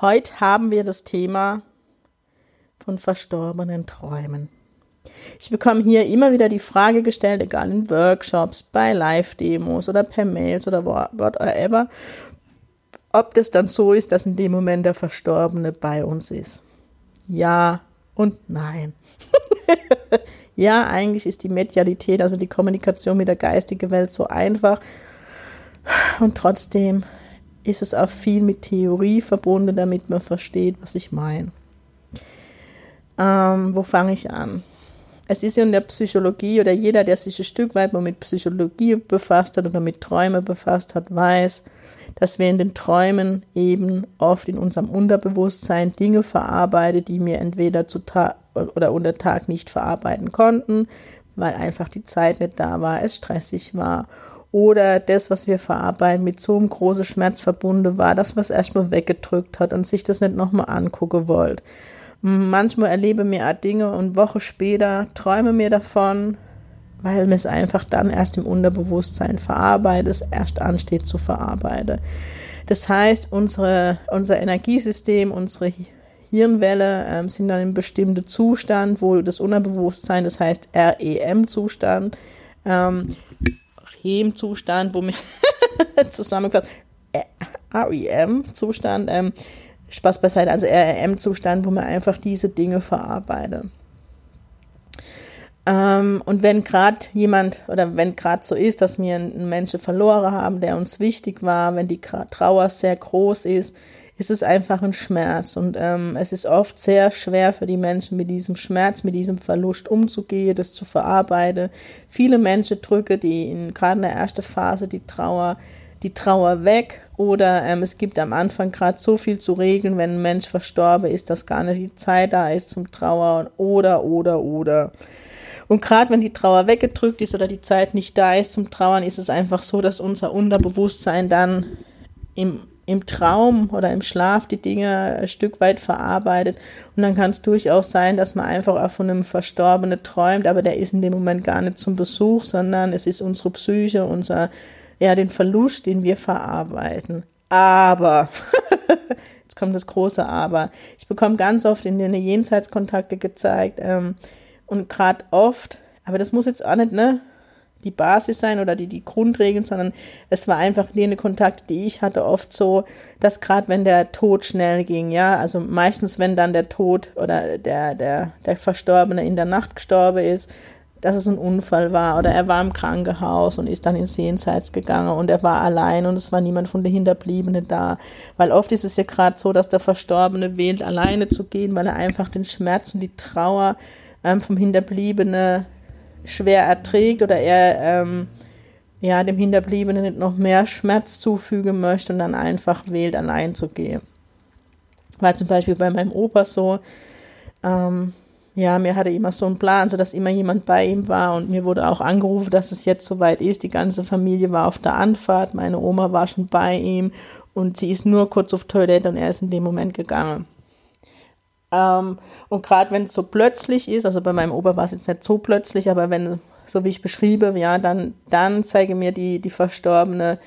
Heute haben wir das Thema von verstorbenen Träumen. Ich bekomme hier immer wieder die Frage gestellt, egal in Workshops, bei Live-Demos oder per Mails oder whatever, ob das dann so ist, dass in dem Moment der Verstorbene bei uns ist. Ja und nein. ja, eigentlich ist die Medialität, also die Kommunikation mit der geistigen Welt so einfach und trotzdem ist es auch viel mit Theorie verbunden, damit man versteht, was ich meine. Ähm, wo fange ich an? Es ist in der Psychologie oder jeder, der sich ein Stück weit mal mit Psychologie befasst hat oder mit Träumen befasst hat, weiß, dass wir in den Träumen eben oft in unserem Unterbewusstsein Dinge verarbeiten, die wir entweder zu Tag oder unter Tag nicht verarbeiten konnten, weil einfach die Zeit nicht da war, es stressig war oder das, was wir verarbeiten, mit so einem großen Schmerz verbunden war, dass man es erstmal weggedrückt hat und sich das nicht nochmal angucken wollt. Manchmal erlebe mir auch Dinge und Woche später träume mir davon, weil mir es einfach dann erst im Unterbewusstsein verarbeitet, es erst ansteht zu verarbeiten. Das heißt, unsere, unser Energiesystem, unsere Hirnwelle ähm, sind dann in bestimmten Zustand, wo das Unterbewusstsein, das heißt REM-Zustand, ähm, REM-Zustand, wo wir zusammengefasst, äh, REM-Zustand, ähm, Spaß beiseite, also REM-Zustand, wo man einfach diese Dinge verarbeitet. Ähm, und wenn gerade jemand oder wenn gerade so ist, dass wir einen Menschen verloren haben, der uns wichtig war, wenn die Trauer sehr groß ist, ist es einfach ein Schmerz. Und ähm, es ist oft sehr schwer für die Menschen, mit diesem Schmerz, mit diesem Verlust umzugehen, das zu verarbeiten. Viele Menschen drücken die in gerade in der ersten Phase die Trauer, die Trauer weg. Oder ähm, es gibt am Anfang gerade so viel zu regeln, wenn ein Mensch verstorben ist, dass gar nicht die Zeit da ist zum Trauern. Oder, oder, oder. Und gerade wenn die Trauer weggedrückt ist oder die Zeit nicht da ist zum Trauern, ist es einfach so, dass unser Unterbewusstsein dann im im Traum oder im Schlaf die Dinge ein Stück weit verarbeitet. Und dann kann es durchaus sein, dass man einfach auch von einem Verstorbenen träumt, aber der ist in dem Moment gar nicht zum Besuch, sondern es ist unsere Psyche, unser, ja, den Verlust, den wir verarbeiten. Aber, jetzt kommt das große Aber. Ich bekomme ganz oft in den Jenseitskontakte gezeigt ähm, und gerade oft, aber das muss jetzt auch nicht, ne? die Basis sein oder die, die Grundregeln, sondern es war einfach jene Kontakte, die ich hatte, oft so, dass gerade wenn der Tod schnell ging, ja, also meistens, wenn dann der Tod oder der, der, der Verstorbene in der Nacht gestorben ist, dass es ein Unfall war oder er war im Krankenhaus und ist dann ins Jenseits gegangen und er war allein und es war niemand von den Hinterbliebenen da. Weil oft ist es ja gerade so, dass der Verstorbene wählt, alleine zu gehen, weil er einfach den Schmerz und die Trauer ähm, vom Hinterbliebenen schwer erträgt oder er ähm, ja, dem Hinterbliebenen noch mehr Schmerz zufügen möchte und dann einfach wählt, allein zu gehen. War zum Beispiel bei meinem Opa so, ähm, ja, mir hatte immer so einen Plan, so dass immer jemand bei ihm war und mir wurde auch angerufen, dass es jetzt soweit ist. Die ganze Familie war auf der Anfahrt, meine Oma war schon bei ihm und sie ist nur kurz auf Toilette und er ist in dem Moment gegangen. Ähm, und gerade wenn es so plötzlich ist, also bei meinem Opa war es jetzt nicht so plötzlich, aber wenn, so wie ich beschriebe, ja, dann, dann zeige mir die, die Verstorbene,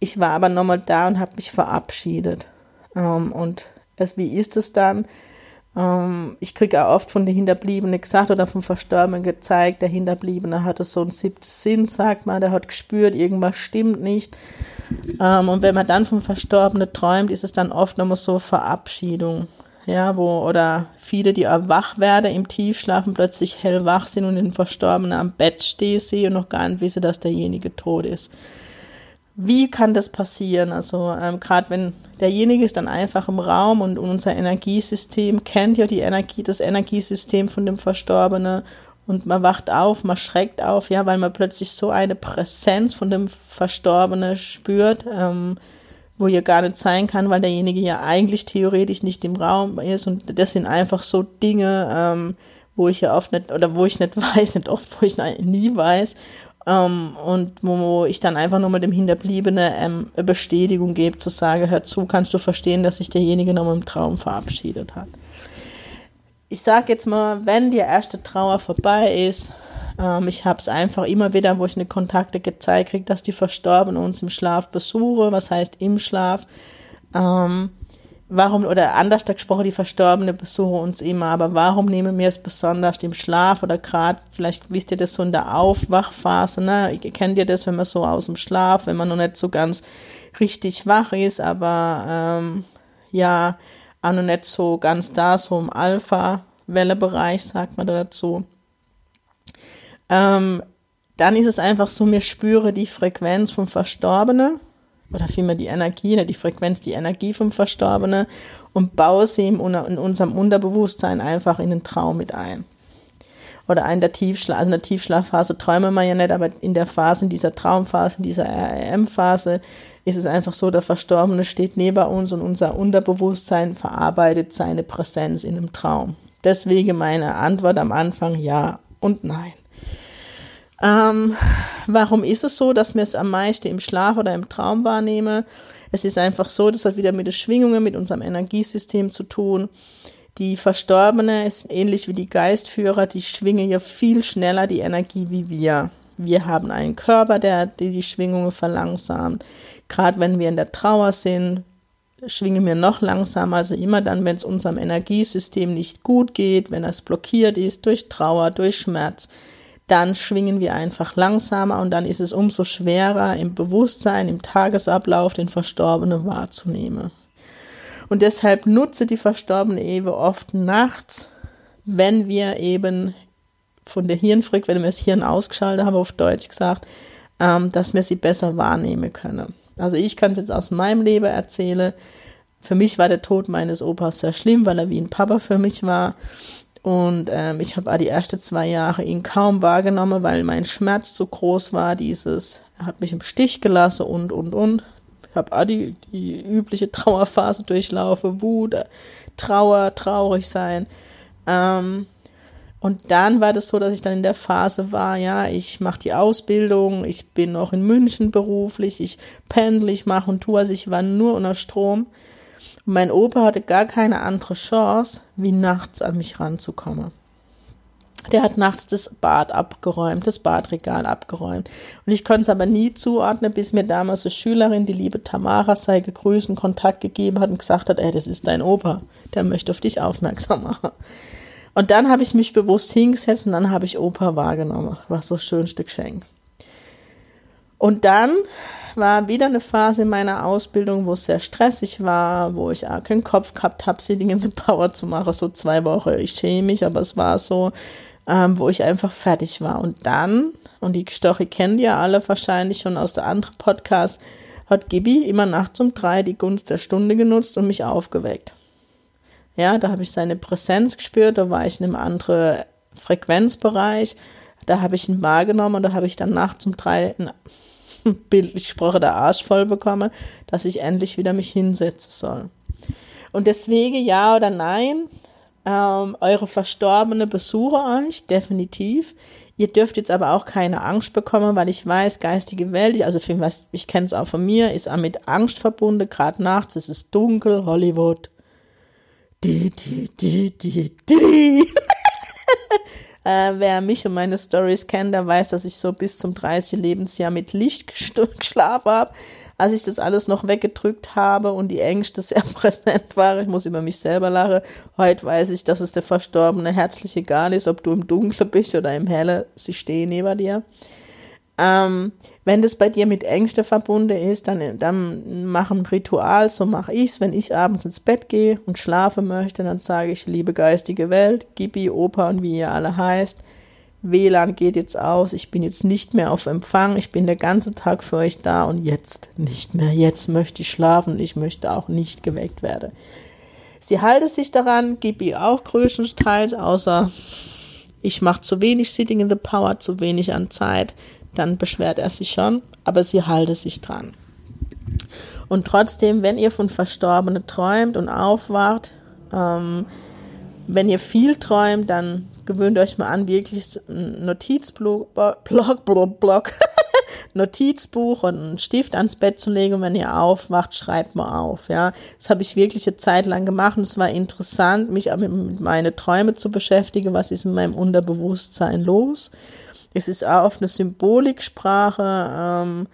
ich war aber nochmal da und habe mich verabschiedet. Ähm, und es, wie ist es dann? Ähm, ich kriege auch oft von den Hinterbliebenen gesagt oder vom Verstorbenen gezeigt, der Hinterbliebene hatte so einen siebten Sinn, sagt man, der hat gespürt, irgendwas stimmt nicht. Ähm, und wenn man dann vom Verstorbenen träumt, ist es dann oft nochmal so Verabschiedung ja, wo, oder viele, die wach werden im Tiefschlafen, plötzlich hellwach sind und den Verstorbenen am Bett stehen sehen und noch gar nicht wissen, dass derjenige tot ist. Wie kann das passieren? Also ähm, gerade wenn derjenige ist dann einfach im Raum und, und unser Energiesystem kennt ja die Energie, das Energiesystem von dem Verstorbenen und man wacht auf, man schreckt auf, ja, weil man plötzlich so eine Präsenz von dem Verstorbenen spürt. Ähm, wo ihr gar nicht sein kann, weil derjenige ja eigentlich theoretisch nicht im Raum ist. Und das sind einfach so Dinge, ähm, wo ich ja oft nicht, oder wo ich nicht weiß, nicht oft, wo ich nie weiß. Ähm, und wo ich dann einfach nur mit dem Hinterbliebenen ähm, Bestätigung gebe, zu sagen, hör zu, kannst du verstehen, dass sich derjenige noch im Traum verabschiedet hat. Ich sage jetzt mal, wenn die erste Trauer vorbei ist, ähm, ich habe es einfach immer wieder, wo ich eine Kontakte gezeigt kriege, dass die Verstorbenen uns im Schlaf besuchen. Was heißt im Schlaf? Ähm, warum, oder anders gesprochen, die Verstorbenen besuchen uns immer, aber warum nehmen wir es besonders im Schlaf oder gerade, vielleicht wisst ihr das so in der Aufwachphase, ne? Kennt ihr das, wenn man so aus dem Schlaf, wenn man noch nicht so ganz richtig wach ist, aber ähm, ja, auch noch nicht so ganz da, so im Alpha-Welle-Bereich, sagt man da dazu ähm, dann ist es einfach so, mir spüre die Frequenz vom Verstorbenen oder vielmehr die Energie, ne, die Frequenz, die Energie vom Verstorbenen und baue sie in unserem Unterbewusstsein einfach in den Traum mit ein. Oder in der Tiefschlaf, also in der Tiefschlafphase träumen wir ja nicht, aber in der Phase, in dieser Traumphase, in dieser REM-Phase ist es einfach so, der Verstorbene steht neben uns und unser Unterbewusstsein verarbeitet seine Präsenz in einem Traum. Deswegen meine Antwort am Anfang ja und nein. Ähm, warum ist es so, dass wir es am meisten im Schlaf oder im Traum wahrnehmen? Es ist einfach so, das hat wieder mit den Schwingungen, mit unserem Energiesystem zu tun. Die Verstorbene ist ähnlich wie die Geistführer, die schwingen ja viel schneller die Energie wie wir. Wir haben einen Körper, der die Schwingungen verlangsamt. Gerade wenn wir in der Trauer sind, schwingen wir noch langsamer. Also immer dann, wenn es unserem Energiesystem nicht gut geht, wenn es blockiert ist durch Trauer, durch Schmerz, dann schwingen wir einfach langsamer und dann ist es umso schwerer im Bewusstsein, im Tagesablauf den Verstorbenen wahrzunehmen. Und deshalb nutze die verstorbene Ewe oft nachts, wenn wir eben von der Hirnfrequenz, wenn wir das Hirn ausgeschaltet haben, auf Deutsch gesagt, ähm, dass wir sie besser wahrnehmen können. Also ich kann es jetzt aus meinem Leben erzählen. Für mich war der Tod meines Opas sehr schlimm, weil er wie ein Papa für mich war. Und ähm, ich habe die ersten zwei Jahre ihn kaum wahrgenommen, weil mein Schmerz zu groß war. Dieses, er hat mich im Stich gelassen und, und, und. Ich habe die, die übliche Trauerphase durchlaufen, Wut, Trauer, traurig sein. Ähm, und dann war das so, dass ich dann in der Phase war, ja, ich mache die Ausbildung, ich bin noch in München beruflich, ich pendle, ich mache und tue, also ich war nur unter Strom. Mein Opa hatte gar keine andere Chance, wie nachts an mich ranzukommen. Der hat nachts das Bad abgeräumt, das Badregal abgeräumt. Und ich konnte es aber nie zuordnen, bis mir damals eine Schülerin, die liebe Tamara, sei gegrüßt, und Kontakt gegeben hat und gesagt hat, ey, das ist dein Opa, der möchte auf dich aufmerksam machen. Und dann habe ich mich bewusst hingesetzt und dann habe ich Opa wahrgenommen. War so das schönste Geschenk. Und dann war wieder eine Phase in meiner Ausbildung, wo es sehr stressig war, wo ich auch keinen Kopf gehabt habe, Sitting in the Power zu machen, so zwei Wochen. Ich schäme mich, aber es war so, ähm, wo ich einfach fertig war. Und dann, und die Story kennen ja alle wahrscheinlich schon aus der anderen Podcast, hat Gibi immer nachts um drei die Gunst der Stunde genutzt und mich aufgeweckt. Ja, da habe ich seine Präsenz gespürt, da war ich in einem anderen Frequenzbereich, da habe ich ihn wahrgenommen und da habe ich dann nachts um drei bildlich gesprochen, der Arsch voll bekomme, dass ich endlich wieder mich hinsetzen soll. Und deswegen ja oder nein, ähm, eure Verstorbene besuche euch, definitiv. Ihr dürft jetzt aber auch keine Angst bekommen, weil ich weiß, geistige Welt, also für was, ich kenne es auch von mir, ist auch mit Angst verbunden, gerade nachts, es ist dunkel, Hollywood. Die, die, die, die, die. Äh, wer mich und meine Stories kennt, der weiß, dass ich so bis zum 30. Lebensjahr mit Licht geschlafen habe. Als ich das alles noch weggedrückt habe und die Ängste sehr präsent waren, ich muss über mich selber lachen. Heute weiß ich, dass es der Verstorbene herzlich egal ist, ob du im Dunkeln bist oder im Helle, sie stehen neben dir. Ähm, wenn das bei dir mit Ängste verbunden ist, dann, dann mach ein Ritual, so mache ich es. Wenn ich abends ins Bett gehe und schlafen möchte, dann sage ich, liebe geistige Welt, Gibi, Opa und wie ihr alle heißt, WLAN geht jetzt aus, ich bin jetzt nicht mehr auf Empfang, ich bin der ganze Tag für euch da und jetzt nicht mehr. Jetzt möchte ich schlafen ich möchte auch nicht geweckt werden. Sie halte sich daran, Gibi auch größtenteils, außer ich mache zu wenig Sitting in the Power, zu wenig an Zeit dann beschwert er sich schon, aber sie halte sich dran. Und trotzdem, wenn ihr von Verstorbenen träumt und aufwacht, ähm, wenn ihr viel träumt, dann gewöhnt euch mal an, wirklich ein Notizblock, Block, Block, Notizbuch und einen Stift ans Bett zu legen und wenn ihr aufwacht, schreibt mal auf. Ja, das habe ich wirklich eine Zeit lang gemacht und es war interessant, mich mit, mit meinen Träumen zu beschäftigen. Was ist in meinem Unterbewusstsein los? Es ist auch oft eine Symboliksprache. Ähm,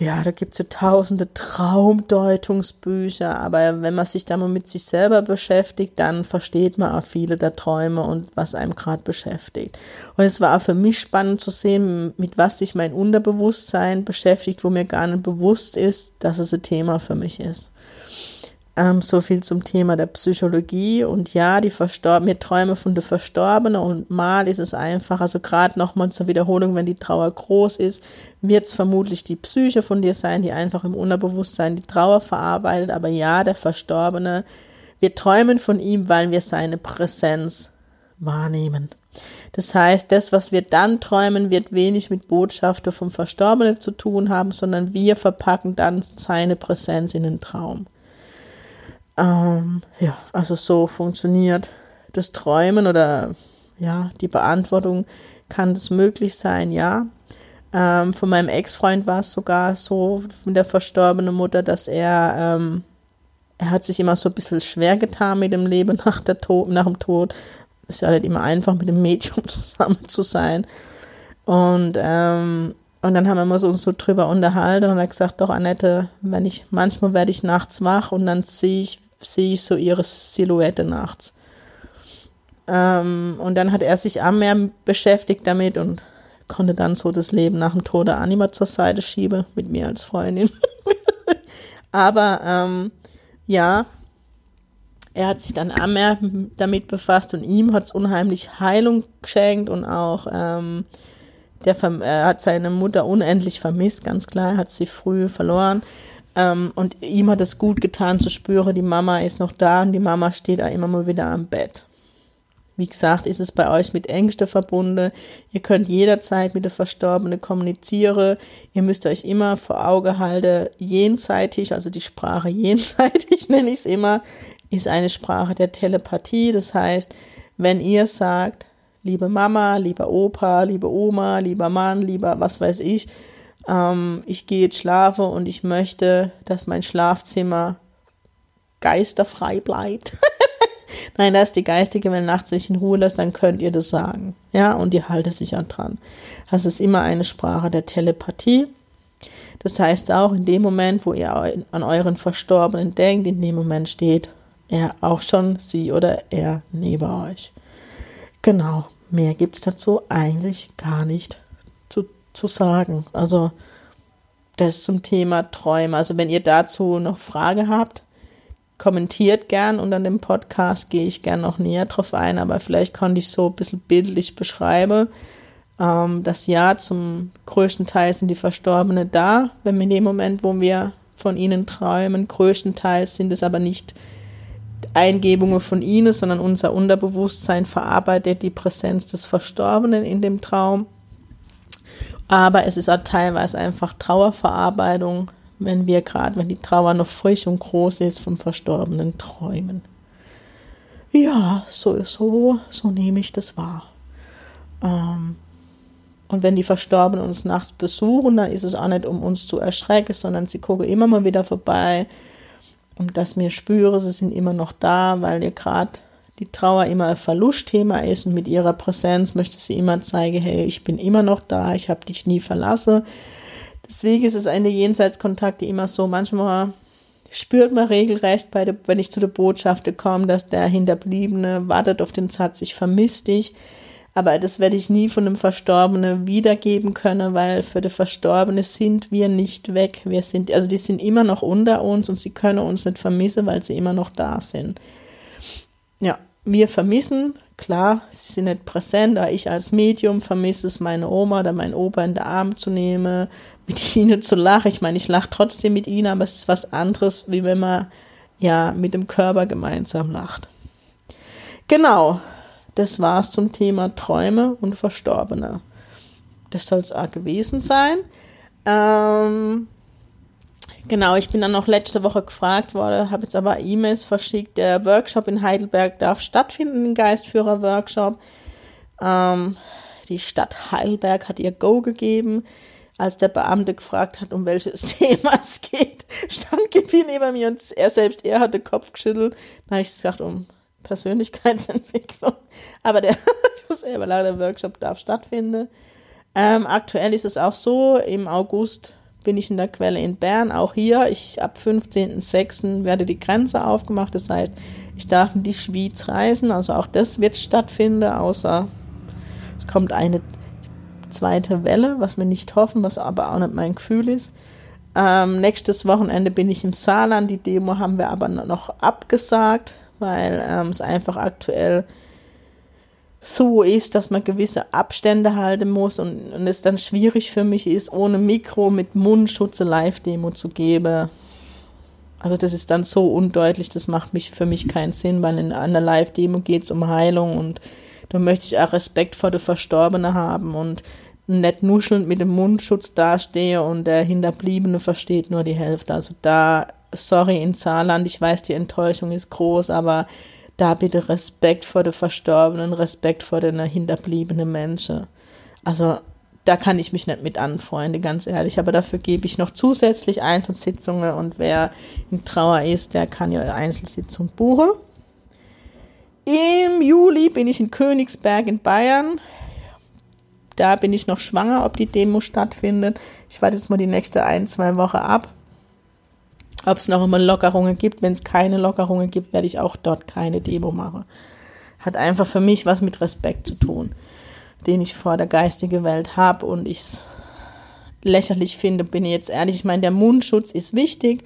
ja, da gibt es ja tausende Traumdeutungsbücher, aber wenn man sich da mal mit sich selber beschäftigt, dann versteht man auch viele der Träume und was einem gerade beschäftigt. Und es war auch für mich spannend zu sehen, mit was sich mein Unterbewusstsein beschäftigt, wo mir gar nicht bewusst ist, dass es ein Thema für mich ist. Ähm, so viel zum Thema der Psychologie. Und ja, die Verstorbenen, Träume von der Verstorbenen und mal ist es einfach, also gerade nochmal zur Wiederholung, wenn die Trauer groß ist, wird es vermutlich die Psyche von dir sein, die einfach im Unterbewusstsein die Trauer verarbeitet. Aber ja, der Verstorbene, wir träumen von ihm, weil wir seine Präsenz wahrnehmen. Das heißt, das, was wir dann träumen, wird wenig mit Botschaften vom Verstorbenen zu tun haben, sondern wir verpacken dann seine Präsenz in den Traum. Ähm, ja, also so funktioniert das Träumen oder ja, die Beantwortung, kann das möglich sein? Ja. Ähm, von meinem Ex-Freund war es sogar so, mit der verstorbenen Mutter, dass er, ähm, er hat sich immer so ein bisschen schwer getan mit dem Leben nach, der Tod, nach dem Tod. Ist ja nicht immer einfach, mit dem Medium zusammen zu sein. Und, ähm, und dann haben wir uns so, so drüber unterhalten und er hat gesagt, doch Annette, wenn ich, manchmal werde ich nachts wach und dann sehe ich, sehe ich so ihre Silhouette nachts. Ähm, und dann hat er sich auch mehr beschäftigt damit und konnte dann so das Leben nach dem Tod der Anima zur Seite schieben, mit mir als Freundin. Aber ähm, ja, er hat sich dann auch mehr damit befasst und ihm hat es unheimlich Heilung geschenkt und auch ähm, der, er hat seine Mutter unendlich vermisst, ganz klar, er hat sie früh verloren. Ähm, und ihm hat es gut getan zu spüren, die Mama ist noch da und die Mama steht da immer mal wieder am Bett. Wie gesagt, ist es bei euch mit Ängste verbunden. Ihr könnt jederzeit mit der Verstorbenen kommunizieren. Ihr müsst euch immer vor Auge halten, jenseitig, also die Sprache jenseitig nenne ich es immer, ist eine Sprache der Telepathie. Das heißt, wenn ihr sagt, liebe Mama, lieber Opa, liebe Oma, lieber Mann, lieber was weiß ich, ähm, ich gehe jetzt schlafen und ich möchte, dass mein Schlafzimmer geisterfrei bleibt. Nein, dass die geistige Welt nachts sich in Ruhe lässt, dann könnt ihr das sagen. Ja, und ihr haltet sich an dran. Das ist immer eine Sprache der Telepathie. Das heißt auch, in dem Moment, wo ihr an euren Verstorbenen denkt, in dem Moment steht er auch schon, sie oder er neben euch. Genau, mehr gibt es dazu eigentlich gar nicht zu sagen. Also das zum Thema Träume. Also wenn ihr dazu noch Frage habt, kommentiert gern unter dem Podcast, gehe ich gern noch näher drauf ein, aber vielleicht konnte ich so ein bisschen bildlich beschreiben. Ähm, das Jahr zum größten Teil sind die Verstorbenen da, wenn wir in dem Moment, wo wir von ihnen träumen, größtenteils sind es aber nicht Eingebungen von ihnen, sondern unser Unterbewusstsein verarbeitet die Präsenz des Verstorbenen in dem Traum aber es ist auch teilweise einfach Trauerverarbeitung, wenn wir gerade, wenn die Trauer noch frisch und groß ist, vom Verstorbenen träumen. Ja, so, so, so nehme ich das wahr. Ähm, und wenn die Verstorbenen uns nachts besuchen, dann ist es auch nicht, um uns zu erschrecken, sondern sie gucken immer mal wieder vorbei, um dass mir spüre, sie sind immer noch da, weil ihr gerade die Trauer immer ein Verlustthema ist und mit ihrer Präsenz möchte sie immer zeigen, hey, ich bin immer noch da, ich habe dich nie verlassen. Deswegen ist es eine Jenseitskontakte immer so, manchmal spürt man regelrecht, der, wenn ich zu der Botschaft komme, dass der Hinterbliebene wartet auf den Satz, ich vermisse dich. Aber das werde ich nie von einem Verstorbenen wiedergeben können, weil für die Verstorbene sind wir nicht weg. Wir sind, also die sind immer noch unter uns und sie können uns nicht vermissen, weil sie immer noch da sind. Wir vermissen, klar, sie sind nicht präsent, aber ich als Medium vermisse es, meine Oma oder meinen Opa in den Arm zu nehmen, mit ihnen zu lachen. Ich meine, ich lache trotzdem mit ihnen, aber es ist was anderes, wie wenn man ja mit dem Körper gemeinsam lacht. Genau, das war's zum Thema Träume und Verstorbene. Das soll es auch gewesen sein. Ähm, Genau, ich bin dann noch letzte Woche gefragt worden, habe jetzt aber E-Mails verschickt. Der Workshop in Heidelberg darf stattfinden, ein Geistführer-Workshop. Ähm, die Stadt Heidelberg hat ihr Go gegeben. Als der Beamte gefragt hat, um welches Thema es geht, stand Gibi neben mir und er selbst, er hat den Kopf geschüttelt. Da habe ich gesagt, um Persönlichkeitsentwicklung. Aber der, ich muss selber leider, der Workshop darf stattfinden. Ähm, aktuell ist es auch so, im August bin ich in der Quelle in Bern, auch hier. Ich ab 15.06. werde die Grenze aufgemacht. Das heißt, ich darf in die Schweiz reisen. Also auch das wird stattfinden, außer es kommt eine zweite Welle, was wir nicht hoffen, was aber auch nicht mein Gefühl ist. Ähm, nächstes Wochenende bin ich im Saarland. Die Demo haben wir aber noch abgesagt, weil ähm, es einfach aktuell so ist, dass man gewisse Abstände halten muss und, und es dann schwierig für mich ist, ohne Mikro mit Mundschutz eine Live-Demo zu geben. Also das ist dann so undeutlich, das macht mich für mich keinen Sinn, weil in einer Live-Demo geht es um Heilung und da möchte ich auch Respekt vor der Verstorbenen haben und nicht nuschelnd mit dem Mundschutz dastehe und der Hinterbliebene versteht nur die Hälfte. Also da, sorry in Saarland, ich weiß, die Enttäuschung ist groß, aber da bitte Respekt vor den Verstorbenen, Respekt vor den hinterbliebenen Menschen. Also da kann ich mich nicht mit anfreunden, ganz ehrlich. Aber dafür gebe ich noch zusätzlich Einzelsitzungen und wer in Trauer ist, der kann ja Einzelsitzung buchen. Im Juli bin ich in Königsberg in Bayern. Da bin ich noch schwanger, ob die Demo stattfindet. Ich warte jetzt mal die nächste ein, zwei Wochen ab ob es noch immer Lockerungen gibt. Wenn es keine Lockerungen gibt, werde ich auch dort keine Demo machen. Hat einfach für mich was mit Respekt zu tun, den ich vor der geistigen Welt habe und ich es lächerlich finde, bin ich jetzt ehrlich. Ich meine, der Mundschutz ist wichtig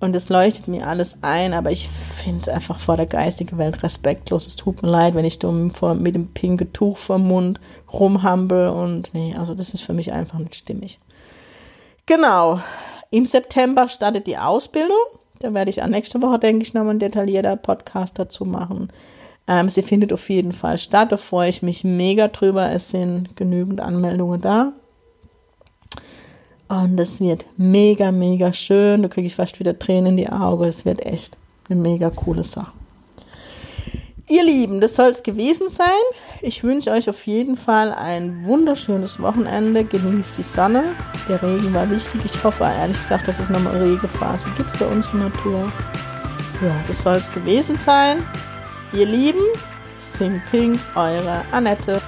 und es leuchtet mir alles ein, aber ich finde es einfach vor der geistigen Welt respektlos. Es tut mir leid, wenn ich da mit dem pinken Tuch vom Mund rumhampel und nee, also das ist für mich einfach nicht stimmig. Genau. Im September startet die Ausbildung. Da werde ich an nächste Woche, denke ich, nochmal einen detaillierter Podcast dazu machen. Ähm, sie findet auf jeden Fall statt. Da freue ich mich mega drüber. Es sind genügend Anmeldungen da. Und es wird mega, mega schön. Da kriege ich fast wieder Tränen in die Augen. Es wird echt eine mega coole Sache. Ihr Lieben, das soll es gewesen sein. Ich wünsche euch auf jeden Fall ein wunderschönes Wochenende. Genießt die Sonne. Der Regen war wichtig. Ich hoffe ehrlich gesagt, dass es nochmal eine Regenphase gibt für unsere Natur. Ja, das soll es gewesen sein. Ihr Lieben, Sing Ping, eure Annette.